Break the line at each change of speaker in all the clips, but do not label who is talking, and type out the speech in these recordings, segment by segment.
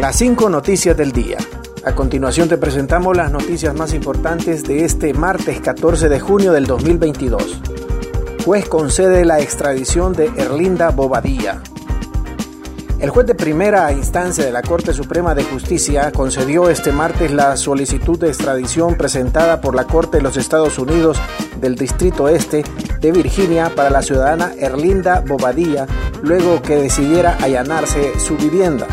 Las cinco noticias del día. A continuación te presentamos las noticias más importantes de este martes 14 de junio del 2022. Juez concede la extradición de Erlinda Bobadilla. El juez de primera instancia de la Corte Suprema de Justicia concedió este martes la solicitud de extradición presentada por la Corte de los Estados Unidos del Distrito Este de Virginia para la ciudadana Erlinda Bobadilla luego que decidiera allanarse su vivienda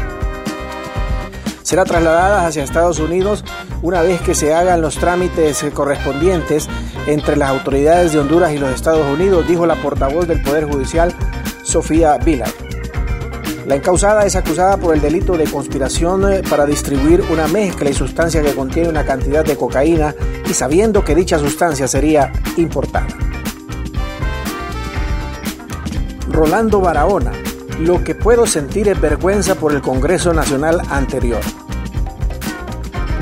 será trasladada hacia Estados Unidos una vez que se hagan los trámites correspondientes entre las autoridades de Honduras y los Estados Unidos, dijo la portavoz del Poder Judicial, Sofía Vilar. La encausada es acusada por el delito de conspiración eh, para distribuir una mezcla y sustancia que contiene una cantidad de cocaína y sabiendo que dicha sustancia sería importada. Rolando Barahona, lo que puedo sentir es vergüenza por el Congreso Nacional anterior.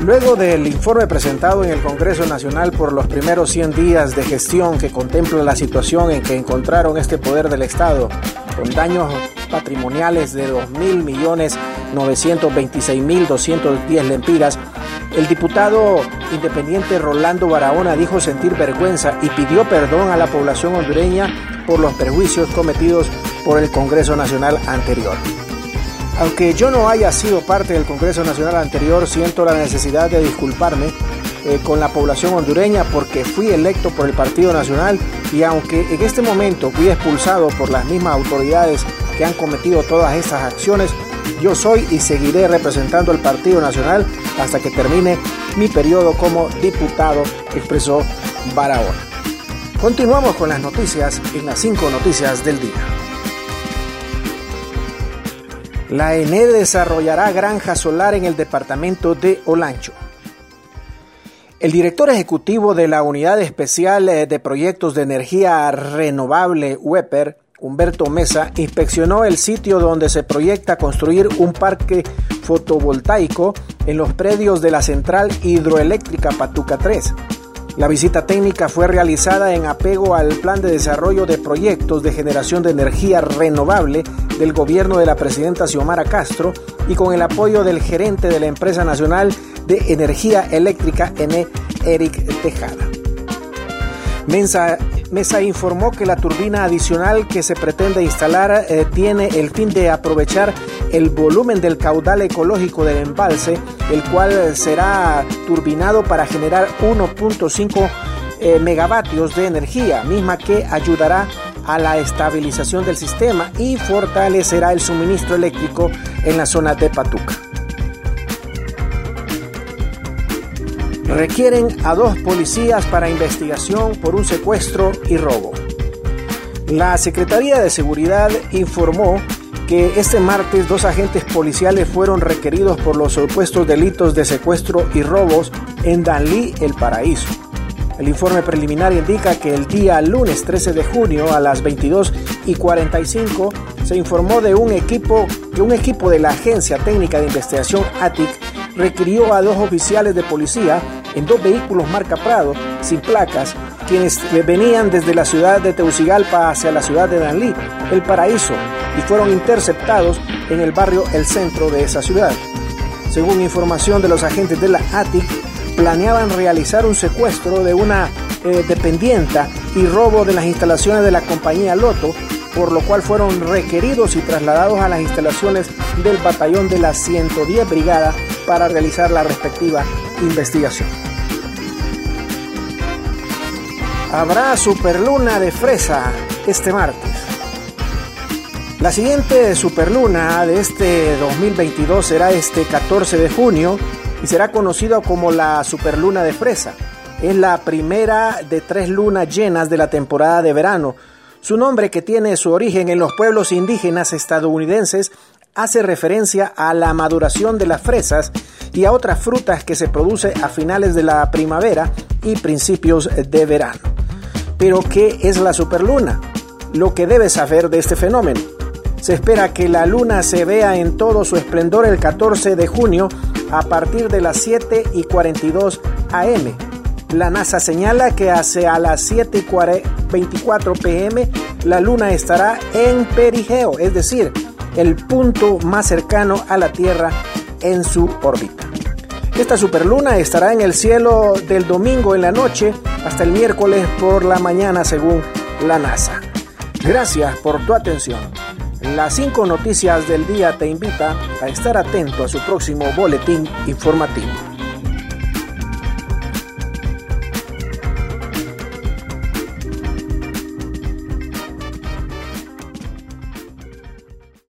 Luego del informe presentado en el Congreso Nacional por los primeros 100 días de gestión que contempla la situación en que encontraron este poder del Estado, con daños patrimoniales de 2.926.210 lempiras, el diputado independiente Rolando Barahona dijo sentir vergüenza y pidió perdón a la población hondureña por los perjuicios cometidos por el Congreso Nacional anterior. Aunque yo no haya sido parte del Congreso Nacional anterior, siento la necesidad de disculparme eh, con la población hondureña porque fui electo por el Partido Nacional y aunque en este momento fui expulsado por las mismas autoridades que han cometido todas estas acciones, yo soy y seguiré representando al Partido Nacional hasta que termine mi periodo como diputado, expresó Barahona. Continuamos con las noticias en las cinco noticias del día. La ENE desarrollará granja solar en el departamento de Olancho. El director ejecutivo de la Unidad Especial eh, de Proyectos de Energía Renovable WEPER, Humberto Mesa, inspeccionó el sitio donde se proyecta construir un parque fotovoltaico en los predios de la central hidroeléctrica Patuca 3 la visita técnica fue realizada en apego al Plan de Desarrollo de Proyectos de Generación de Energía Renovable del gobierno de la presidenta Xiomara Castro y con el apoyo del gerente de la Empresa Nacional de Energía Eléctrica, N. Eric Tejada. Mesa informó que la turbina adicional que se pretende instalar eh, tiene el fin de aprovechar el volumen del caudal ecológico del embalse, el cual será turbinado para generar 1.5 eh, megavatios de energía, misma que ayudará a la estabilización del sistema y fortalecerá el suministro eléctrico en la zona de Patuca. requieren a dos policías para investigación por un secuestro y robo. La Secretaría de Seguridad informó que este martes dos agentes policiales fueron requeridos por los supuestos delitos de secuestro y robos en Danlí, El Paraíso. El informe preliminar indica que el día lunes 13 de junio a las 22 y 45 se informó de un equipo que un equipo de la Agencia Técnica de Investigación ATIC requirió a dos oficiales de policía en dos vehículos marca Prado, sin placas, quienes venían desde la ciudad de Teucigalpa hacia la ciudad de Danlí, El Paraíso, y fueron interceptados en el barrio El Centro de esa ciudad. Según información de los agentes de la ATIC, planeaban realizar un secuestro de una eh, dependienta y robo de las instalaciones de la compañía Loto, por lo cual fueron requeridos y trasladados a las instalaciones del batallón de la 110 Brigada para realizar la respectiva investigación. Habrá superluna de fresa este martes. La siguiente superluna de este 2022 será este 14 de junio y será conocida como la superluna de fresa. Es la primera de tres lunas llenas de la temporada de verano. Su nombre, que tiene su origen en los pueblos indígenas estadounidenses, hace referencia a la maduración de las fresas y a otras frutas que se produce a finales de la primavera y principios de verano. Pero ¿qué es la superluna? Lo que debes saber de este fenómeno. Se espera que la luna se vea en todo su esplendor el 14 de junio a partir de las 7 y 42 am. La NASA señala que hacia las 7 y 24 pm la luna estará en perigeo, es decir, el punto más cercano a la Tierra en su órbita. Esta superluna estará en el cielo del domingo en la noche hasta el miércoles por la mañana según la NASA. Gracias por tu atención. Las cinco noticias del día te invita a estar atento a su próximo boletín informativo.